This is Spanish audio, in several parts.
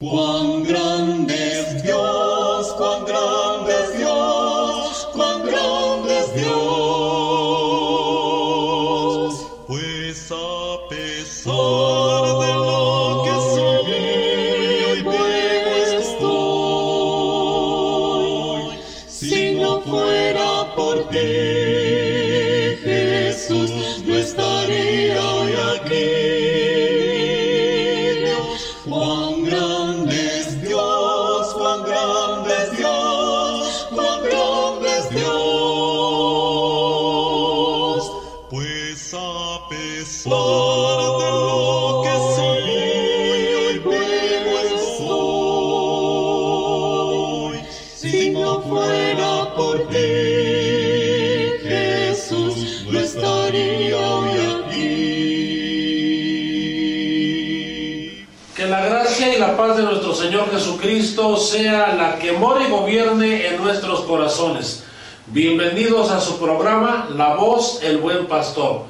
Cuán grande Bienvenidos a su programa La Voz, el Buen Pastor,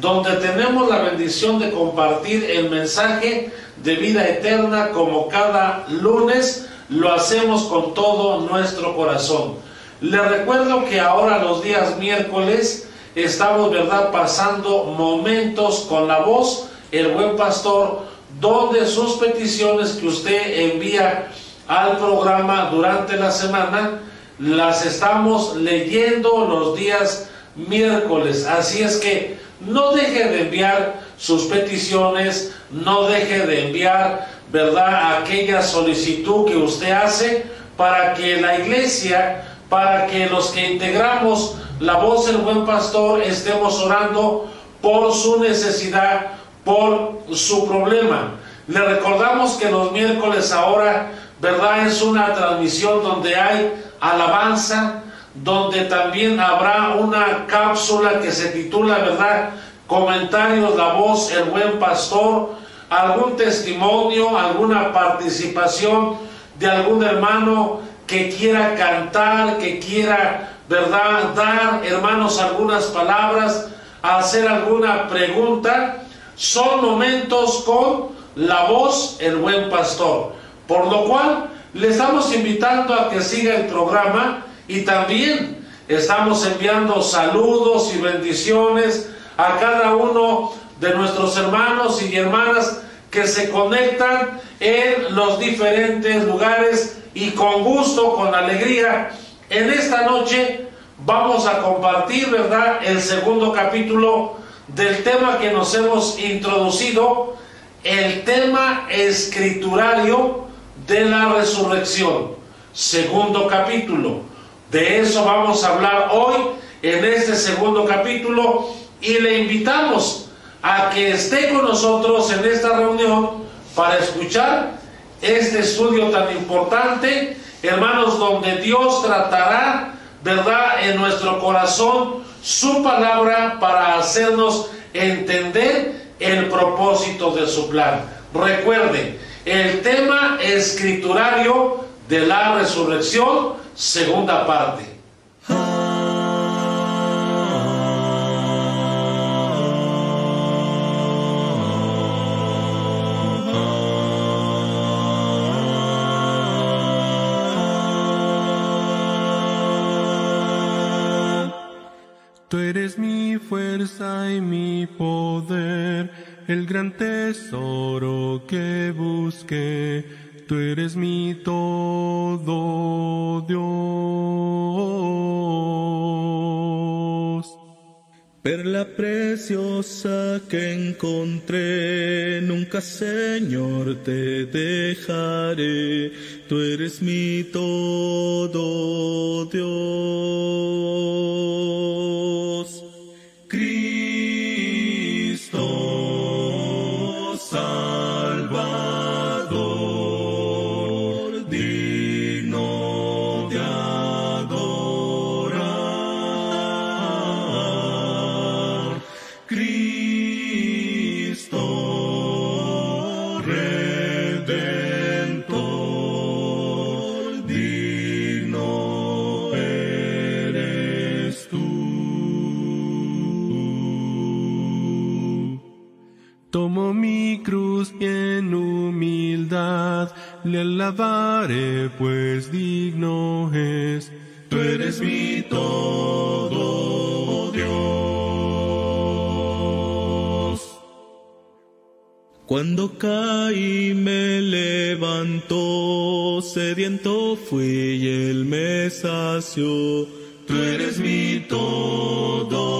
donde tenemos la bendición de compartir el mensaje de vida eterna como cada lunes lo hacemos con todo nuestro corazón. Les recuerdo que ahora los días miércoles estamos, ¿verdad?, pasando momentos con la voz, el buen pastor, donde sus peticiones que usted envía al programa durante la semana las estamos leyendo los días miércoles. Así es que no deje de enviar sus peticiones, no deje de enviar, ¿verdad?, aquella solicitud que usted hace para que la iglesia, para que los que integramos la voz del buen pastor estemos orando por su necesidad, por su problema. Le recordamos que los miércoles ahora, ¿verdad? Es una transmisión donde hay alabanza, donde también habrá una cápsula que se titula, ¿verdad? Comentarios, la voz, el buen pastor, algún testimonio, alguna participación de algún hermano que quiera cantar, que quiera, ¿verdad? Dar, hermanos, algunas palabras, hacer alguna pregunta. Son momentos con la voz, el buen pastor. Por lo cual, le estamos invitando a que siga el programa y también estamos enviando saludos y bendiciones a cada uno de nuestros hermanos y hermanas que se conectan en los diferentes lugares y con gusto, con alegría. En esta noche vamos a compartir, ¿verdad?, el segundo capítulo del tema que nos hemos introducido, el tema escriturario de la resurrección. Segundo capítulo. De eso vamos a hablar hoy en este segundo capítulo y le invitamos a que esté con nosotros en esta reunión para escuchar este estudio tan importante, hermanos, donde Dios tratará, ¿verdad?, en nuestro corazón su palabra para hacernos entender el propósito de su plan. Recuerde, el tema escriturario de la resurrección, segunda parte. Tú eres mi fuerza y mi poder, el gran tesoro que busqué. Tú eres mi todo, Dios. Perla preciosa que encontré, nunca Señor te dejaré, tú eres mi todo Dios. Le alabaré pues digno es. Tú eres mi todo, Dios. Cuando caí me levantó, sediento fui y él me sació. Tú eres mi todo,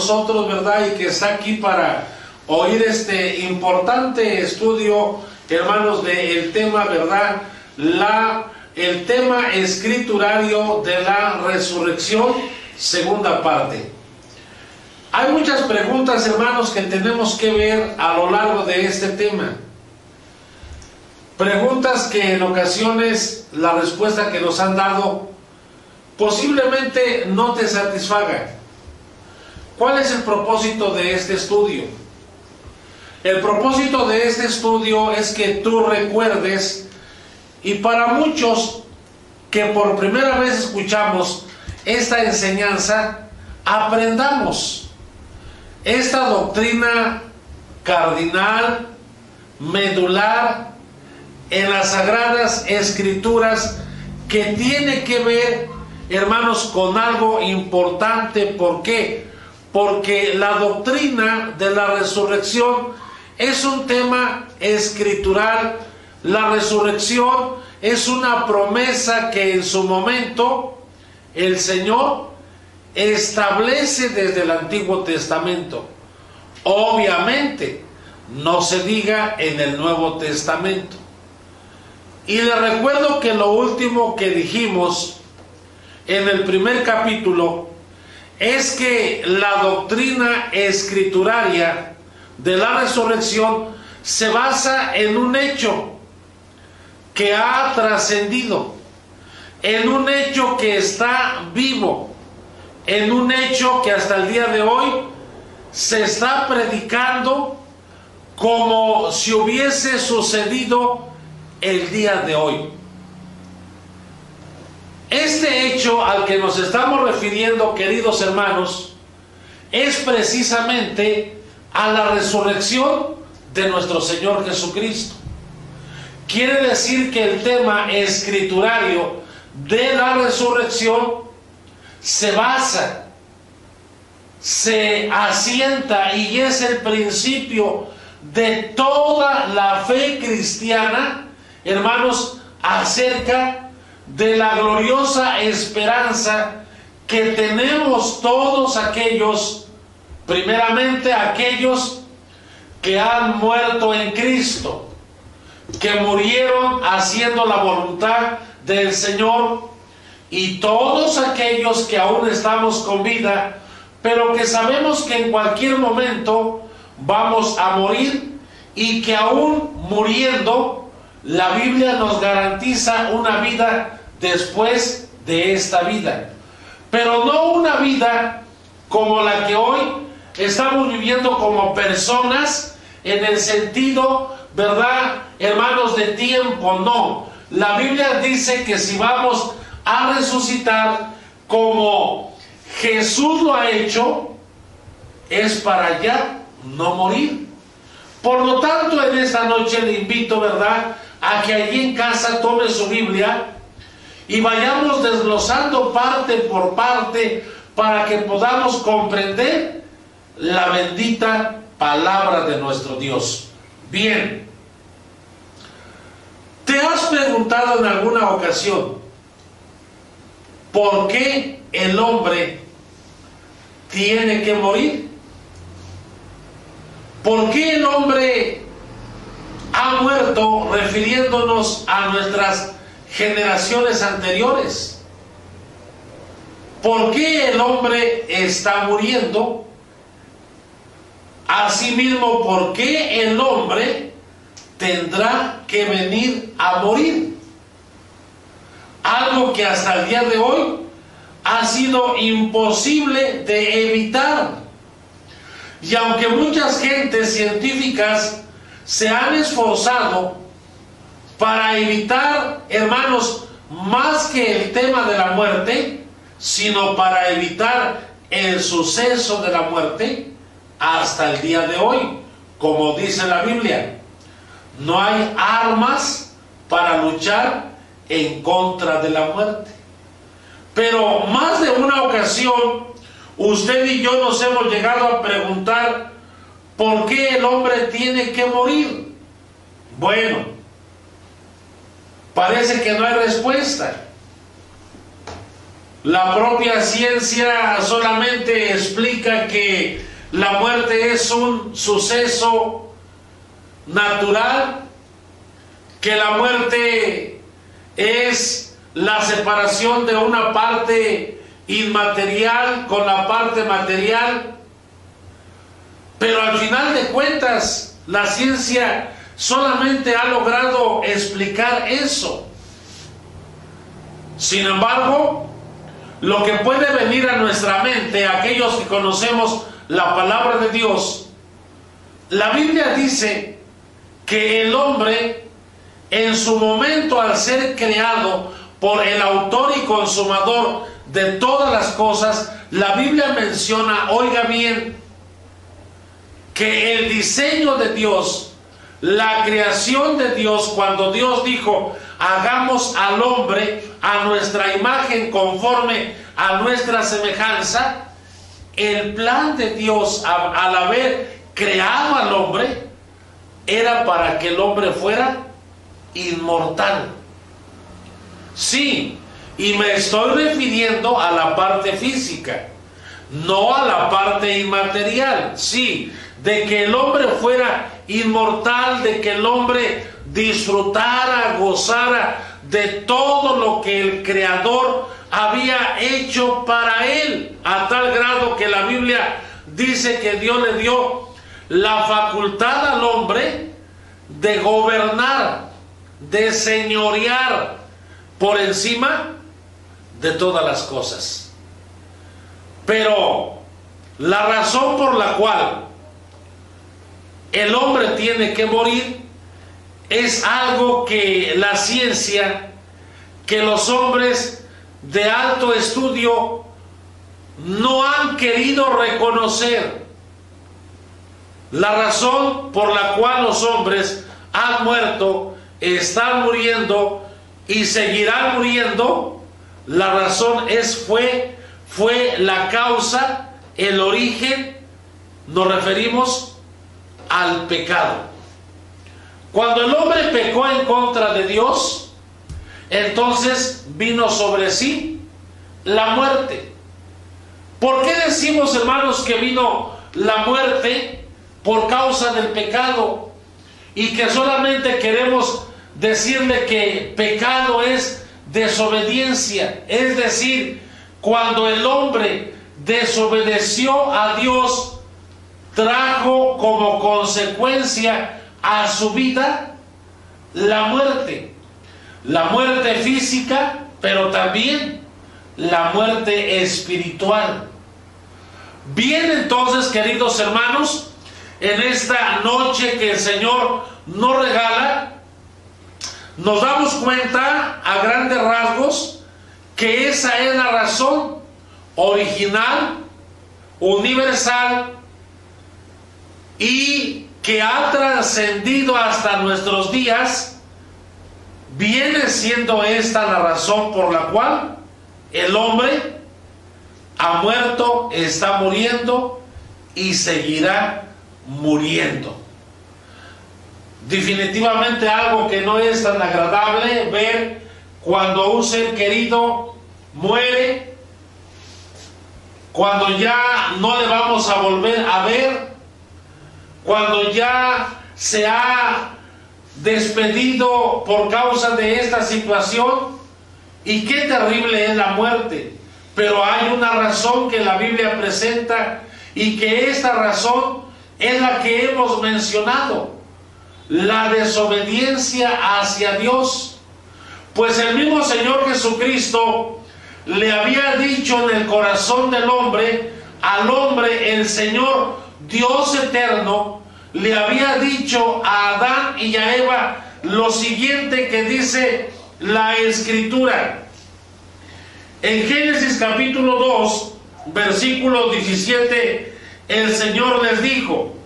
nosotros, ¿verdad? Y que está aquí para oír este importante estudio, hermanos, del tema, ¿verdad? La, el tema escriturario de la resurrección, segunda parte. Hay muchas preguntas, hermanos, que tenemos que ver a lo largo de este tema. Preguntas que en ocasiones la respuesta que nos han dado posiblemente no te satisfaga. ¿Cuál es el propósito de este estudio? El propósito de este estudio es que tú recuerdes, y para muchos que por primera vez escuchamos esta enseñanza, aprendamos esta doctrina cardinal, medular, en las sagradas escrituras que tiene que ver, hermanos, con algo importante. ¿Por qué? Porque la doctrina de la resurrección es un tema escritural. La resurrección es una promesa que en su momento el Señor establece desde el Antiguo Testamento. Obviamente, no se diga en el Nuevo Testamento. Y le recuerdo que lo último que dijimos en el primer capítulo es que la doctrina escrituraria de la resurrección se basa en un hecho que ha trascendido, en un hecho que está vivo, en un hecho que hasta el día de hoy se está predicando como si hubiese sucedido el día de hoy. Este hecho al que nos estamos refiriendo, queridos hermanos, es precisamente a la resurrección de nuestro Señor Jesucristo. Quiere decir que el tema escriturario de la resurrección se basa, se asienta y es el principio de toda la fe cristiana, hermanos, acerca de la gloriosa esperanza que tenemos todos aquellos, primeramente aquellos que han muerto en Cristo, que murieron haciendo la voluntad del Señor, y todos aquellos que aún estamos con vida, pero que sabemos que en cualquier momento vamos a morir y que aún muriendo, la Biblia nos garantiza una vida después de esta vida. Pero no una vida como la que hoy estamos viviendo como personas en el sentido, ¿verdad? Hermanos de tiempo, no. La Biblia dice que si vamos a resucitar como Jesús lo ha hecho, es para ya no morir. Por lo tanto, en esta noche le invito, ¿verdad?, a que allí en casa tome su Biblia y vayamos desglosando parte por parte para que podamos comprender la bendita palabra de nuestro Dios. Bien, ¿te has preguntado en alguna ocasión por qué el hombre tiene que morir? ¿Por qué el hombre ha muerto refiriéndonos a nuestras generaciones anteriores? ¿Por qué el hombre está muriendo? Asimismo, ¿por qué el hombre tendrá que venir a morir? Algo que hasta el día de hoy ha sido imposible de evitar. Y aunque muchas gentes científicas se han esforzado para evitar, hermanos, más que el tema de la muerte, sino para evitar el suceso de la muerte hasta el día de hoy, como dice la Biblia. No hay armas para luchar en contra de la muerte. Pero más de una ocasión, usted y yo nos hemos llegado a preguntar, ¿por qué el hombre tiene que morir? Bueno, parece que no hay respuesta. La propia ciencia solamente explica que la muerte es un suceso natural, que la muerte es la separación de una parte inmaterial con la parte material, pero al final de cuentas la ciencia solamente ha logrado explicar eso. Sin embargo, lo que puede venir a nuestra mente, aquellos que conocemos la palabra de Dios, la Biblia dice que el hombre en su momento al ser creado por el autor y consumador de todas las cosas, la Biblia menciona, oiga bien, que el diseño de Dios, la creación de Dios, cuando Dios dijo, hagamos al hombre a nuestra imagen conforme a nuestra semejanza, el plan de Dios al haber creado al hombre era para que el hombre fuera inmortal. Sí, y me estoy refiriendo a la parte física, no a la parte inmaterial. Sí, de que el hombre fuera inmortal, de que el hombre disfrutara, gozara de todo lo que el Creador había hecho para él, a tal grado que la Biblia dice que Dios le dio la facultad al hombre de gobernar, de señorear por encima de todas las cosas. Pero la razón por la cual el hombre tiene que morir es algo que la ciencia, que los hombres de alto estudio no han querido reconocer. La razón por la cual los hombres han muerto, están muriendo y seguirán muriendo, la razón es fue fue la causa, el origen, nos referimos al pecado. Cuando el hombre pecó en contra de Dios, entonces vino sobre sí la muerte. ¿Por qué decimos, hermanos, que vino la muerte por causa del pecado? Y que solamente queremos decirle que pecado es desobediencia. Es decir, cuando el hombre desobedeció a Dios, trajo como consecuencia a su vida la muerte la muerte física, pero también la muerte espiritual. Bien entonces, queridos hermanos, en esta noche que el Señor nos regala, nos damos cuenta a grandes rasgos que esa es la razón original, universal y que ha trascendido hasta nuestros días viene siendo esta la razón por la cual el hombre ha muerto, está muriendo y seguirá muriendo. Definitivamente algo que no es tan agradable ver cuando un ser querido muere, cuando ya no le vamos a volver a ver, cuando ya se ha despedido por causa de esta situación. Y qué terrible es la muerte. Pero hay una razón que la Biblia presenta y que esta razón es la que hemos mencionado. La desobediencia hacia Dios. Pues el mismo Señor Jesucristo le había dicho en el corazón del hombre, al hombre el Señor Dios eterno, le había dicho a Adán y a Eva lo siguiente que dice la escritura. En Génesis capítulo 2, versículo 17, el Señor les dijo,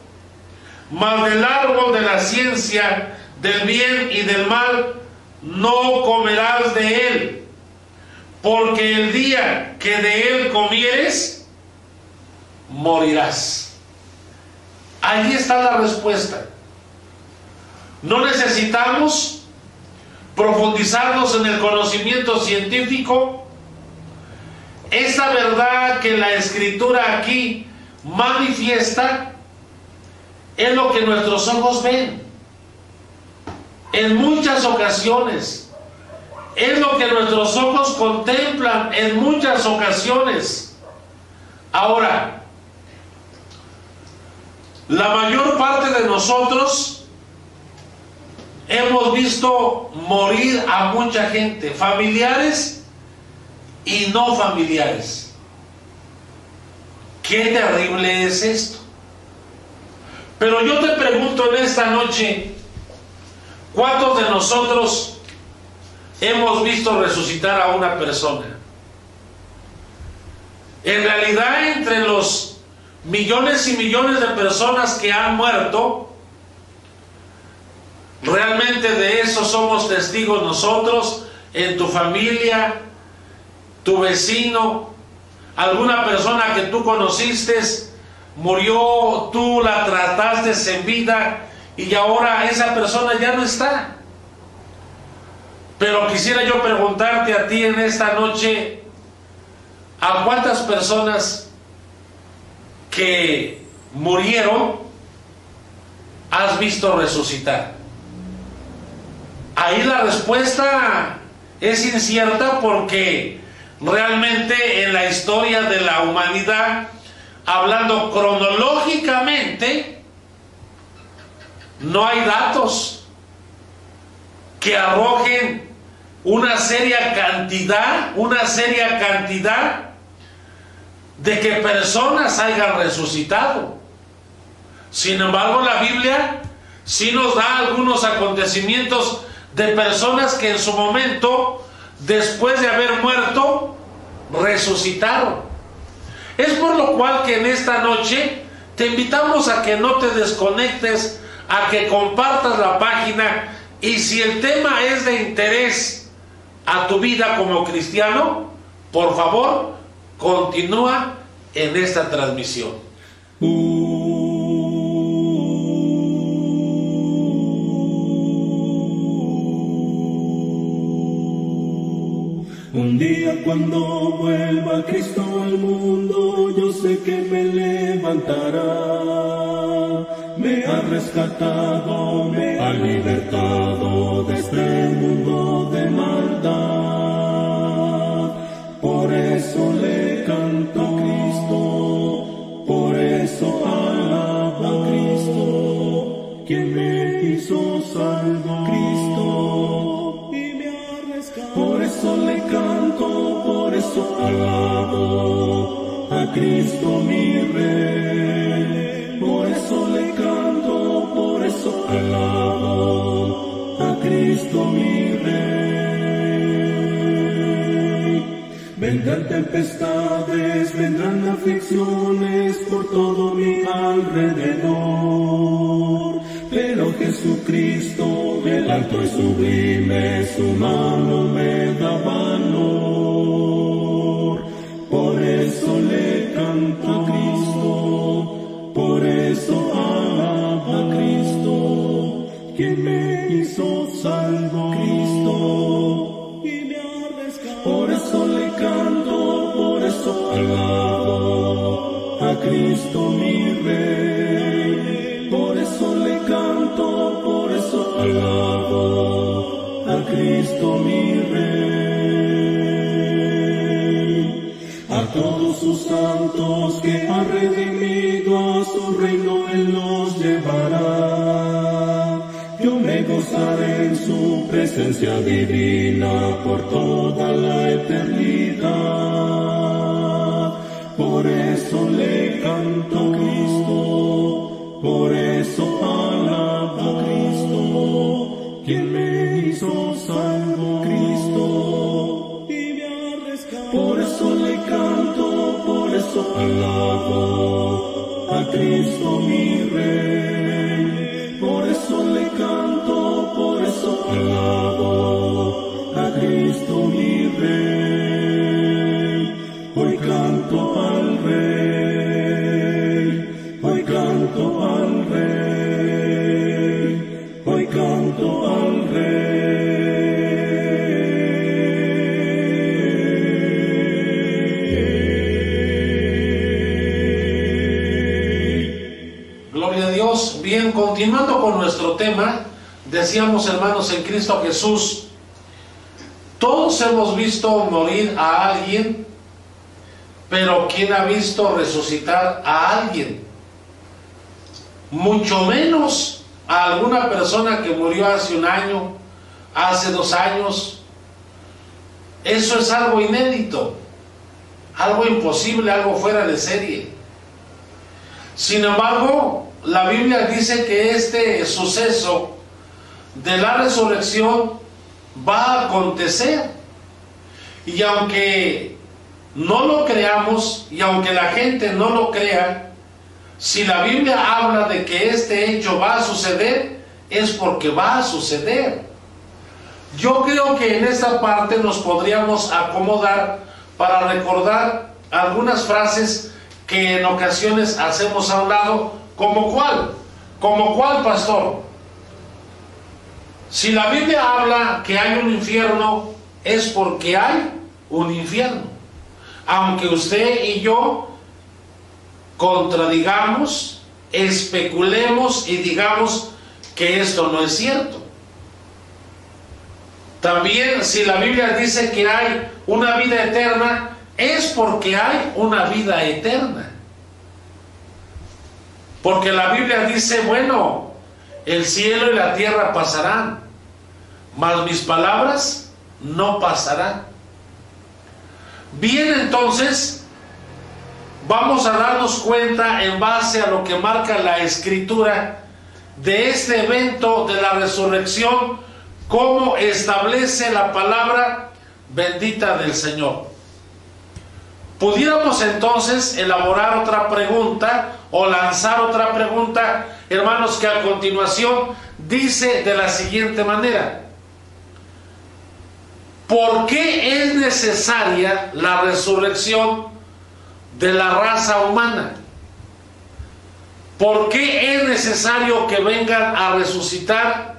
mas del árbol de la ciencia, del bien y del mal, no comerás de él, porque el día que de él comieres, morirás. Ahí está la respuesta. No necesitamos profundizarnos en el conocimiento científico. Esa verdad que la escritura aquí manifiesta es lo que nuestros ojos ven. En muchas ocasiones. Es lo que nuestros ojos contemplan en muchas ocasiones. Ahora, la mayor parte de nosotros hemos visto morir a mucha gente, familiares y no familiares. Qué terrible es esto. Pero yo te pregunto en esta noche, ¿cuántos de nosotros hemos visto resucitar a una persona? En realidad, entre los millones y millones de personas que han muerto, realmente de eso somos testigos nosotros, en tu familia, tu vecino, alguna persona que tú conociste, murió, tú la trataste en vida y ahora esa persona ya no está. Pero quisiera yo preguntarte a ti en esta noche, ¿a cuántas personas que murieron has visto resucitar? Ahí la respuesta es incierta porque realmente en la historia de la humanidad, hablando cronológicamente, no hay datos que arrojen una seria cantidad, una seria cantidad de que personas hayan resucitado. Sin embargo, la Biblia sí nos da algunos acontecimientos de personas que en su momento, después de haber muerto, resucitaron. Es por lo cual que en esta noche te invitamos a que no te desconectes, a que compartas la página y si el tema es de interés a tu vida como cristiano, por favor, continúa en esta transmisión. Un día cuando vuelva Cristo al mundo, yo sé que me levantará. Me ha rescatado, me ha libertado de este mundo de maldad. Cristo mi Rey. Por eso le canto, por eso alabo a Cristo mi Rey. Vendrán tempestades, vendrán aflicciones por todo mi alrededor Pero Jesucristo, el alto y sublime, su mano me presencia divina por toda la eternidad. Por eso le canto a Cristo, por eso alabo Cristo, quien me hizo salvo Cristo y me ha. Por eso le canto, por eso alabo a Cristo mi Rey. Con nuestro tema, decíamos hermanos en Cristo Jesús, todos hemos visto morir a alguien, pero ¿quién ha visto resucitar a alguien? Mucho menos a alguna persona que murió hace un año, hace dos años. Eso es algo inédito, algo imposible, algo fuera de serie. Sin embargo, la Biblia dice que este suceso de la resurrección va a acontecer. Y aunque no lo creamos y aunque la gente no lo crea, si la Biblia habla de que este hecho va a suceder, es porque va a suceder. Yo creo que en esta parte nos podríamos acomodar para recordar algunas frases que en ocasiones hacemos a un lado, como cuál, como cuál pastor. Si la Biblia habla que hay un infierno, es porque hay un infierno. Aunque usted y yo contradigamos, especulemos y digamos que esto no es cierto. También si la Biblia dice que hay una vida eterna, es porque hay una vida eterna. Porque la Biblia dice, bueno, el cielo y la tierra pasarán, mas mis palabras no pasarán. Bien, entonces, vamos a darnos cuenta en base a lo que marca la escritura de este evento de la resurrección, cómo establece la palabra bendita del Señor. Pudiéramos entonces elaborar otra pregunta o lanzar otra pregunta, hermanos, que a continuación dice de la siguiente manera. ¿Por qué es necesaria la resurrección de la raza humana? ¿Por qué es necesario que vengan a resucitar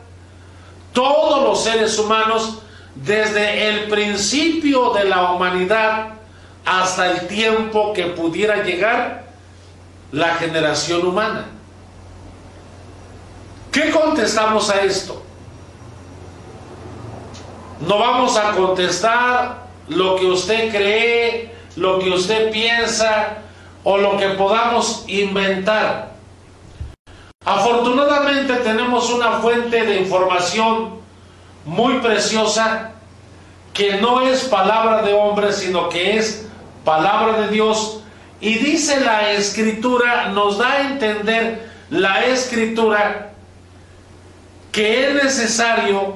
todos los seres humanos desde el principio de la humanidad hasta el tiempo que pudiera llegar la generación humana? ¿Qué contestamos a esto? No vamos a contestar lo que usted cree, lo que usted piensa o lo que podamos inventar. Afortunadamente tenemos una fuente de información muy preciosa que no es palabra de hombre, sino que es palabra de Dios. Y dice la escritura, nos da a entender la escritura que es necesario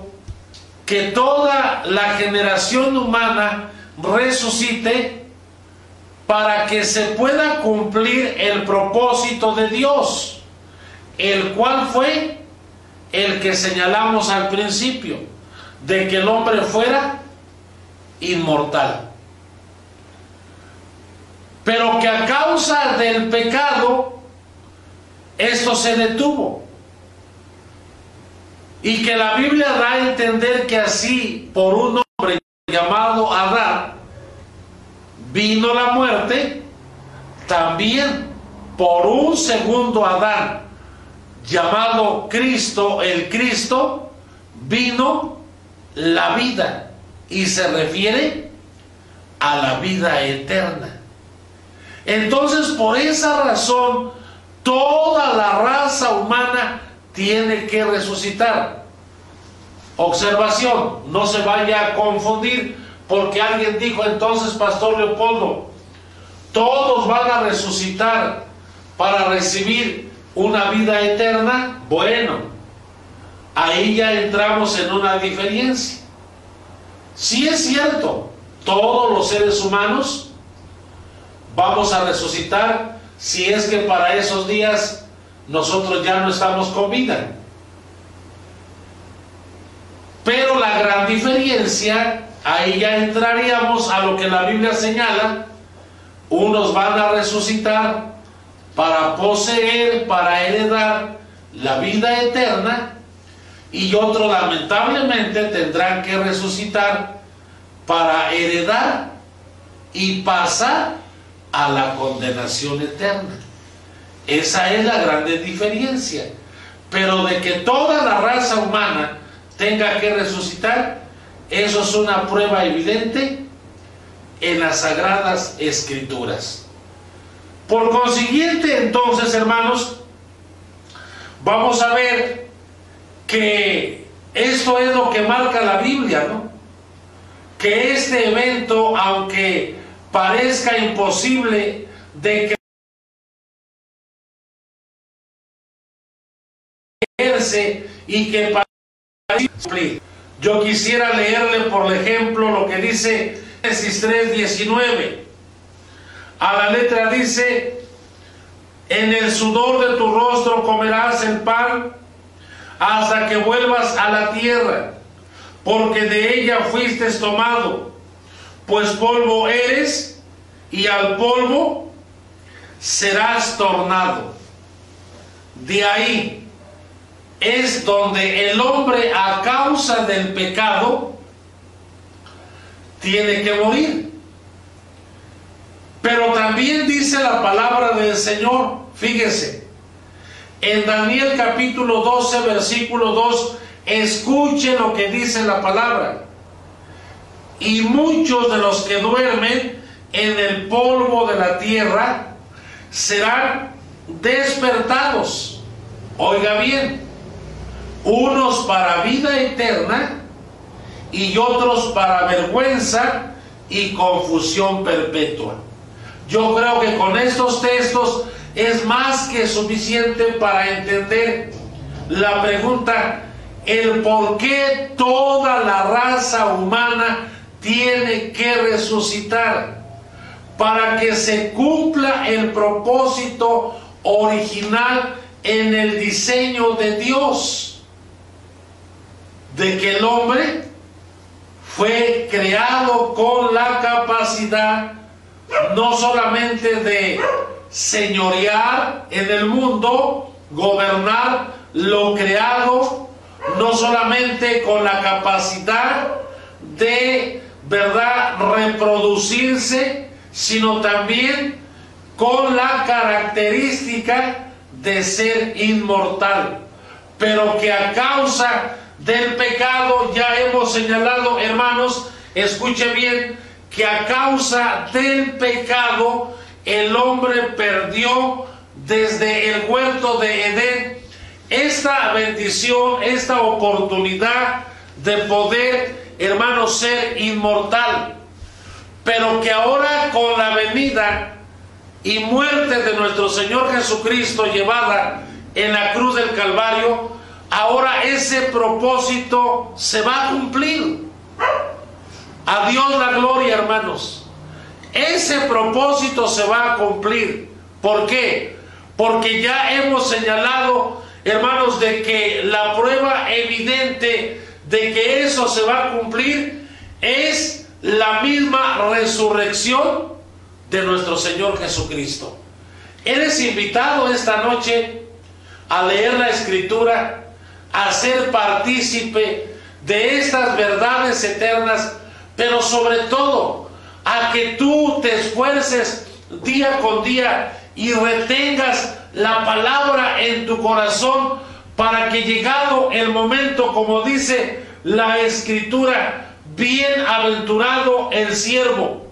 que toda la generación humana resucite para que se pueda cumplir el propósito de Dios, el cual fue el que señalamos al principio, de que el hombre fuera inmortal. Pero que a causa del pecado, esto se detuvo. Y que la Biblia da a entender que así, por un hombre llamado Adán, vino la muerte, también por un segundo Adán, llamado Cristo, el Cristo, vino la vida y se refiere a la vida eterna. Entonces, por esa razón, toda la raza humana tiene que resucitar. Observación, no se vaya a confundir, porque alguien dijo entonces, Pastor Leopoldo, todos van a resucitar para recibir una vida eterna. Bueno, ahí ya entramos en una diferencia. Si es cierto, todos los seres humanos vamos a resucitar si es que para esos días nosotros ya no estamos con vida. Pero la gran diferencia, ahí ya entraríamos a lo que la Biblia señala, unos van a resucitar para poseer, para heredar la vida eterna, y otros lamentablemente tendrán que resucitar para heredar y pasar a la condenación eterna. Esa es la grande diferencia. Pero de que toda la raza humana tenga que resucitar, eso es una prueba evidente en las sagradas escrituras. Por consiguiente, entonces, hermanos, vamos a ver que esto es lo que marca la Biblia, ¿no? Que este evento, aunque parezca imposible de creerse y que yo quisiera leerle por ejemplo lo que dice Génesis 3:19 a la letra dice en el sudor de tu rostro comerás el pan hasta que vuelvas a la tierra porque de ella fuiste tomado pues polvo eres y al polvo serás tornado. De ahí es donde el hombre a causa del pecado tiene que morir. Pero también dice la palabra del Señor, fíjese, en Daniel capítulo 12, versículo 2, escuche lo que dice la palabra y muchos de los que duermen en el polvo de la tierra serán despertados. Oiga bien, unos para vida eterna y otros para vergüenza y confusión perpetua. Yo creo que con estos textos es más que suficiente para entender la pregunta, el por qué toda la raza humana tiene que resucitar para que se cumpla el propósito original en el diseño de Dios, de que el hombre fue creado con la capacidad no solamente de señorear en el mundo, gobernar lo creado, no solamente con la capacidad de ¿verdad?, reproducirse, sino también con la característica de ser inmortal. Pero que a causa del pecado, ya hemos señalado, hermanos, escuche bien, que a causa del pecado el hombre perdió desde el huerto de Edén esta bendición, esta oportunidad de poder hermano, ser inmortal, pero que ahora con la venida y muerte de nuestro Señor Jesucristo llevada en la cruz del Calvario, ahora ese propósito se va a cumplir. A Dios la gloria, hermanos. Ese propósito se va a cumplir. ¿Por qué? Porque ya hemos señalado hermanos, de que la prueba evidente de que eso se va a cumplir es la misma resurrección de nuestro Señor Jesucristo. Eres invitado esta noche a leer la escritura, a ser partícipe de estas verdades eternas, pero sobre todo a que tú te esfuerces día con día y retengas la palabra en tu corazón para que llegado el momento, como dice la escritura, bienaventurado el siervo,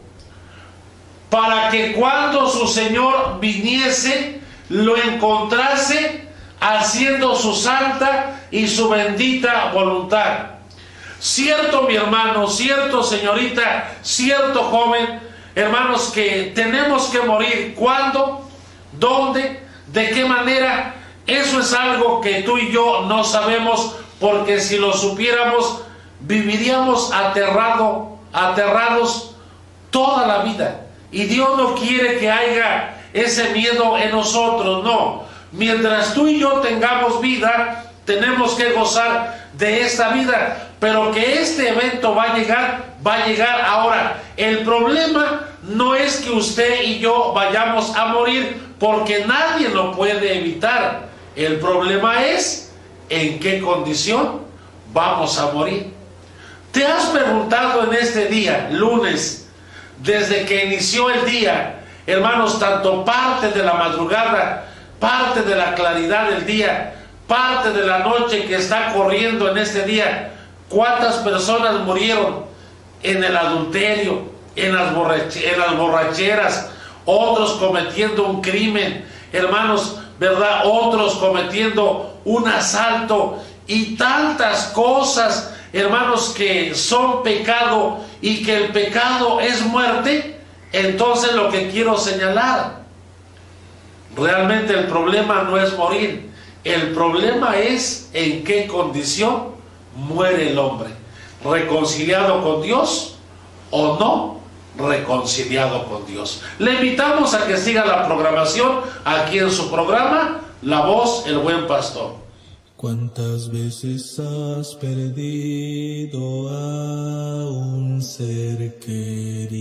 para que cuando su Señor viniese, lo encontrase haciendo su santa y su bendita voluntad. Cierto, mi hermano, cierto, señorita, cierto, joven, hermanos, que tenemos que morir. ¿Cuándo? ¿Dónde? ¿De qué manera? Eso es algo que tú y yo no sabemos porque si lo supiéramos viviríamos aterrado, aterrados toda la vida. Y Dios no quiere que haya ese miedo en nosotros, no. Mientras tú y yo tengamos vida, tenemos que gozar de esta vida, pero que este evento va a llegar, va a llegar ahora. El problema no es que usted y yo vayamos a morir, porque nadie lo puede evitar. El problema es en qué condición vamos a morir. ¿Te has preguntado en este día, lunes, desde que inició el día, hermanos, tanto parte de la madrugada, parte de la claridad del día, parte de la noche que está corriendo en este día, cuántas personas murieron en el adulterio, en las, borracheras, otros cometiendo un crimen, hermanos, ¿verdad? Otros cometiendo un asalto y tantas cosas, hermanos, que son pecado y que el pecado es muerte. Entonces lo que quiero señalar, realmente el problema no es morir, el problema es en qué condición muere el hombre, reconciliado con Dios o no reconciliado con Dios. Le invitamos a que siga la programación aquí en su programa, La Voz, el Buen Pastor. ¿Cuántas veces has perdido a un ser querido?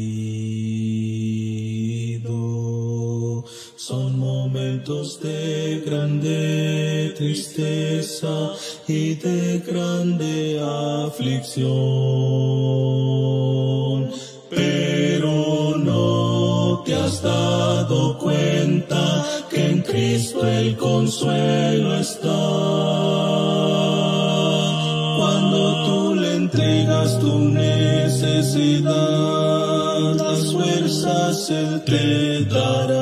Son momentos de grande tristeza y de grande aflicción te has dado cuenta que en Cristo el consuelo está. Cuando tú le entregas tu necesidad, las fuerzas Él te dará.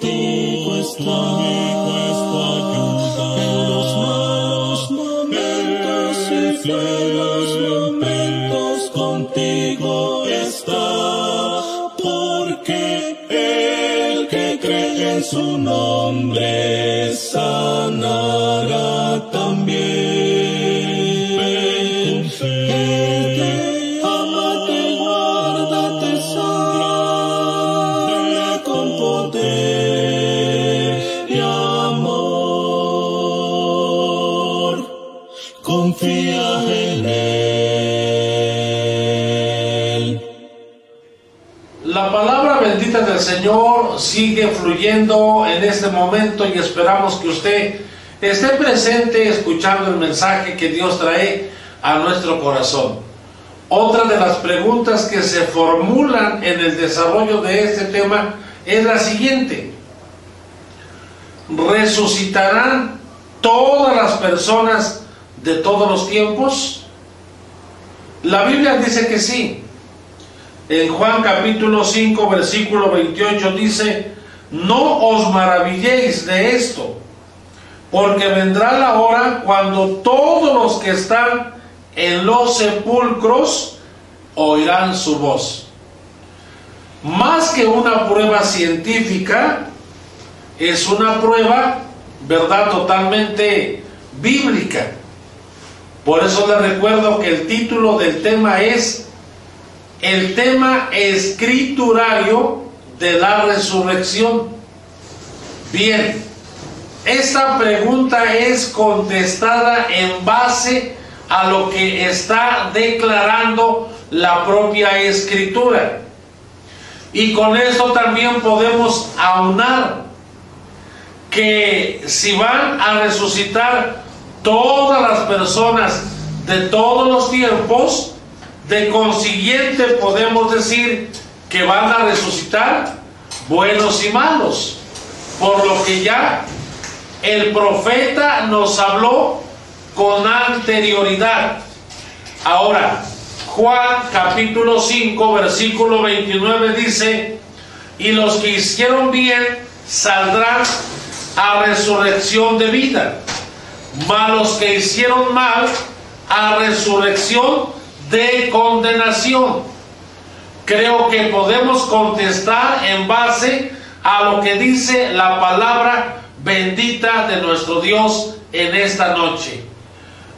Su en este momento y esperamos que usted esté presente escuchando el mensaje que Dios trae a nuestro corazón. Otra de las preguntas que se formulan en el desarrollo de este tema es la siguiente. ¿Resucitarán todas las personas de todos los tiempos? La Biblia dice que sí. en Juan capítulo 5, versículo 28 dice, no os maravilléis de esto, porque vendrá la hora cuando todos los que están en los sepulcros oirán su voz. Más que una prueba científica, es una prueba, ¿verdad?, totalmente bíblica. Por eso les recuerdo que el título del tema es el tema escriturario de la resurrección. Bien, esta pregunta es contestada en base a lo que está declarando la propia escritura. Y con esto también podemos aunar que si van a resucitar todas las personas de todos los tiempos, de consiguiente podemos decir que van a resucitar buenos y malos, por lo que ya el profeta nos habló con anterioridad. Ahora, Juan capítulo 5, versículo 29 dice, y los que hicieron bien saldrán a resurrección de vida, mas los que hicieron mal a resurrección de condenación. Creo que podemos contestar en base a lo que dice la palabra bendita de nuestro Dios en esta noche.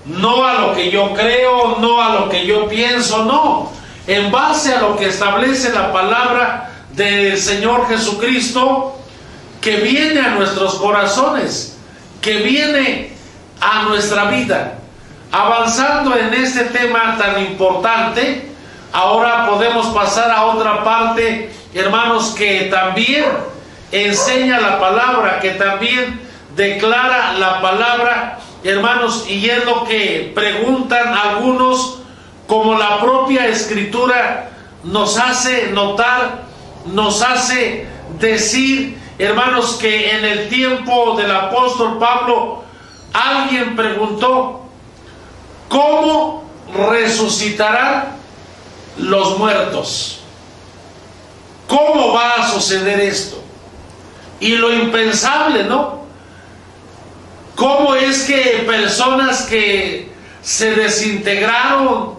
No a lo que yo creo, no a lo que yo pienso, no. En base a lo que establece la palabra del Señor Jesucristo que viene a nuestros corazones, que viene a nuestra vida. Avanzando en este tema tan importante, ahora podemos pasar a otra parte, hermanos, que también enseña la palabra, que también declara la palabra, hermanos, y es lo que preguntan algunos, como la propia escritura nos hace notar, nos hace decir, hermanos, que en el tiempo del apóstol Pablo, alguien preguntó, ¿cómo resucitarán los muertos? ¿Cómo va a suceder esto? Y lo impensable, ¿no? ¿Cómo es que personas que se desintegraron,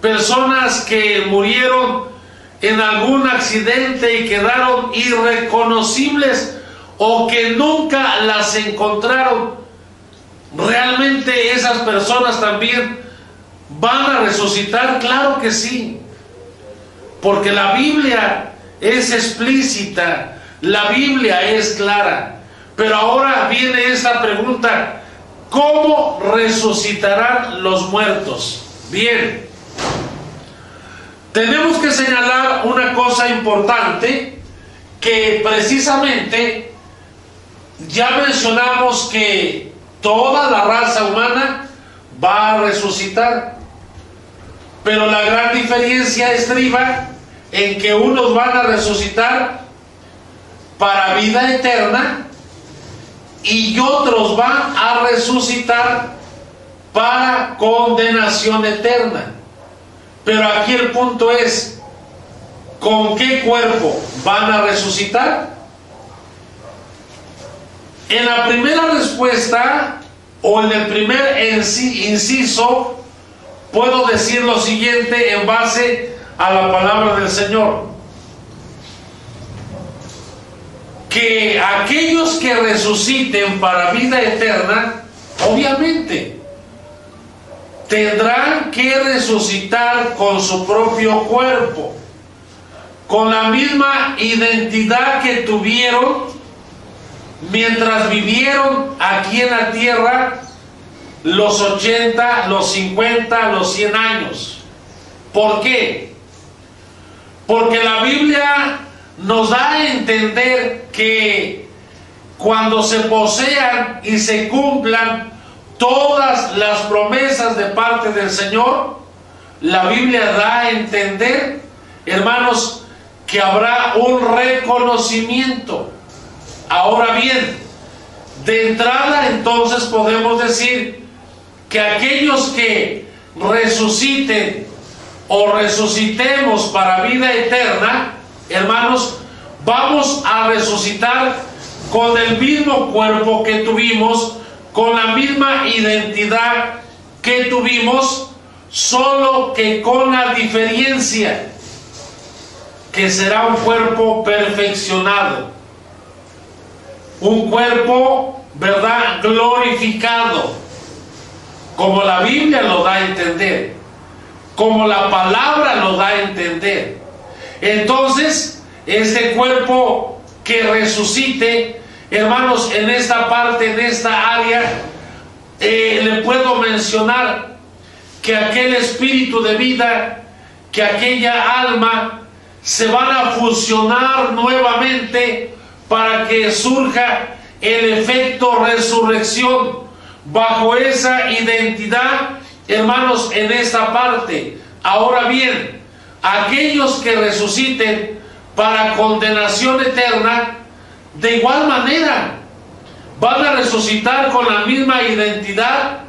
personas que murieron en algún accidente y quedaron irreconocibles o que nunca las encontraron, realmente esas personas también van a resucitar? Claro que sí, porque la Biblia es explícita la Biblia es clara. Pero ahora viene esta pregunta, ¿cómo resucitarán los muertos? Bien, tenemos que señalar una cosa importante que precisamente ya mencionamos que toda la raza humana va a resucitar. Pero la gran diferencia estriba en que unos van a resucitar para vida eterna y otros van a resucitar para condenación eterna. Pero aquí el punto es, ¿con qué cuerpo van a resucitar? En la primera respuesta o en el primer inciso, puedo decir lo siguiente en base a la palabra del Señor. que aquellos que resuciten para vida eterna, obviamente, tendrán que resucitar con su propio cuerpo, con la misma identidad que tuvieron mientras vivieron aquí en la tierra los 80, los 50, los 100 años. ¿Por qué? Porque la Biblia nos da a entender que cuando se posean y se cumplan todas las promesas de parte del Señor, la Biblia da a entender, hermanos, que habrá un reconocimiento. Ahora bien, de entrada entonces podemos decir que aquellos que resuciten o resucitemos para vida eterna, hermanos, vamos a resucitar con el mismo cuerpo que tuvimos, con la misma identidad que tuvimos, solo que con la diferencia que será un cuerpo perfeccionado, un cuerpo, ¿verdad?, glorificado, como la Biblia lo da a entender, como la palabra lo da a entender. Entonces, este cuerpo que resucite, hermanos, en esta parte, en esta área, eh, le puedo mencionar que aquel espíritu de vida, que aquella alma, se van a fusionar nuevamente para que surja el efecto resurrección bajo esa identidad, hermanos, en esta parte. Ahora bien, aquellos que resuciten para condenación eterna, de igual manera, van a resucitar con la misma identidad,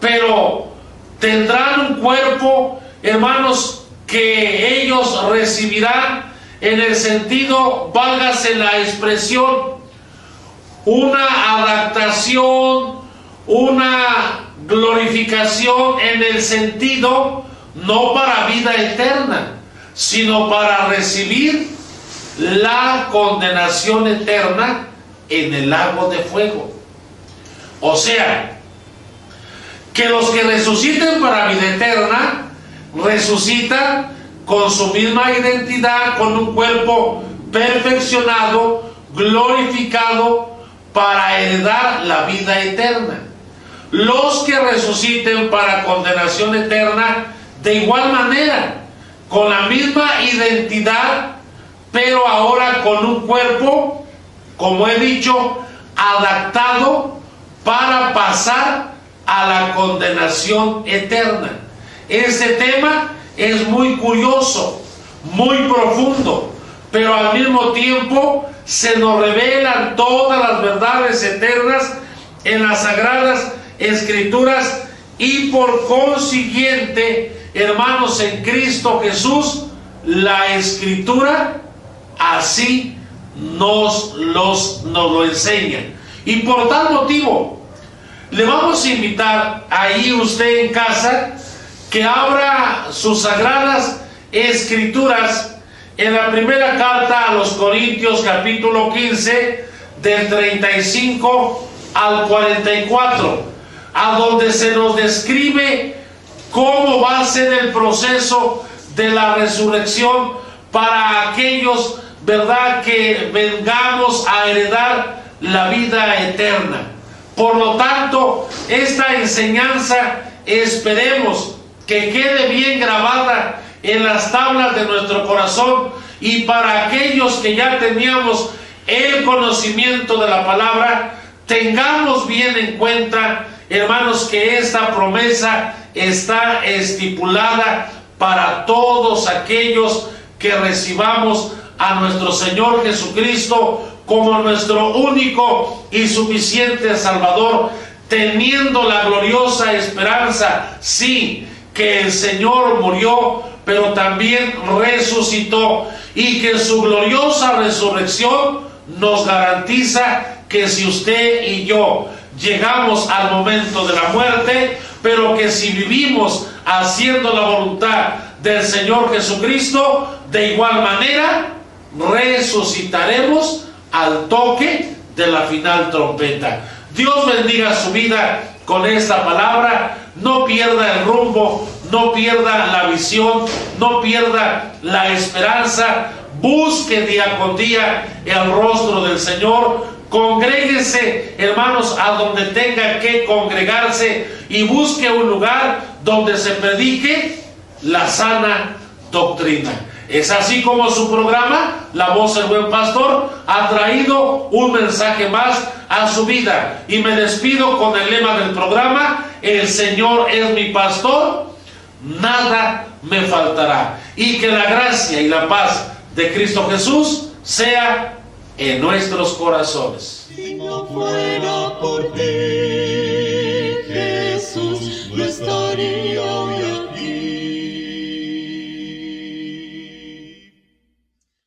pero tendrán un cuerpo, hermanos, que ellos recibirán en el sentido, válgase la expresión, una adaptación, una glorificación en el sentido no para vida eterna, sino para recibir la condenación eterna en el lago de fuego. O sea, que los que resuciten para vida eterna, resucitan con su misma identidad, con un cuerpo perfeccionado, glorificado, para heredar la vida eterna. Los que resuciten para condenación eterna, de igual manera, con la misma identidad, pero ahora con un cuerpo, como he dicho, adaptado para pasar a la condenación eterna. Este tema es muy curioso, muy profundo, pero al mismo tiempo se nos revelan todas las verdades eternas en las sagradas escrituras y por consiguiente, hermanos, en Cristo Jesús, la escritura así nos, los, nos lo enseña. Y por tal motivo, le vamos a invitar ahí usted en casa que abra sus sagradas escrituras en la primera carta a los Corintios capítulo 15 del 35 al 44, a donde se nos describe cómo va a ser el proceso de la resurrección para aquellos, ¿verdad?, que vengamos a heredar la vida eterna. Por lo tanto, esta enseñanza esperemos que quede bien grabada en las tablas de nuestro corazón y para aquellos que ya teníamos el conocimiento de la palabra, tengamos bien en cuenta, hermanos, que esta promesa está estipulada para todos aquellos que recibamos a nuestro Señor Jesucristo como nuestro único y suficiente Salvador, teniendo la gloriosa esperanza, sí, que el Señor murió, pero también resucitó y que su gloriosa resurrección nos garantiza que si usted y yo llegamos al momento de la muerte, pero que si vivimos haciendo la voluntad del Señor Jesucristo, de igual manera resucitaremos al toque de la final trompeta. Dios bendiga su vida con esta palabra no pierda el rumbo, no pierda la visión, no pierda la esperanza, busque día con día el rostro del Señor, congréguese, hermanos, a donde tenga que congregarse y busque un lugar donde se predique la sana doctrina. Es así como su programa, La Voz del Buen Pastor, ha traído un mensaje más a su vida. Y me despido con el lema del programa, el Señor es mi pastor, nada me faltará. Y que la gracia y la paz de Cristo Jesús sea en nuestros corazones.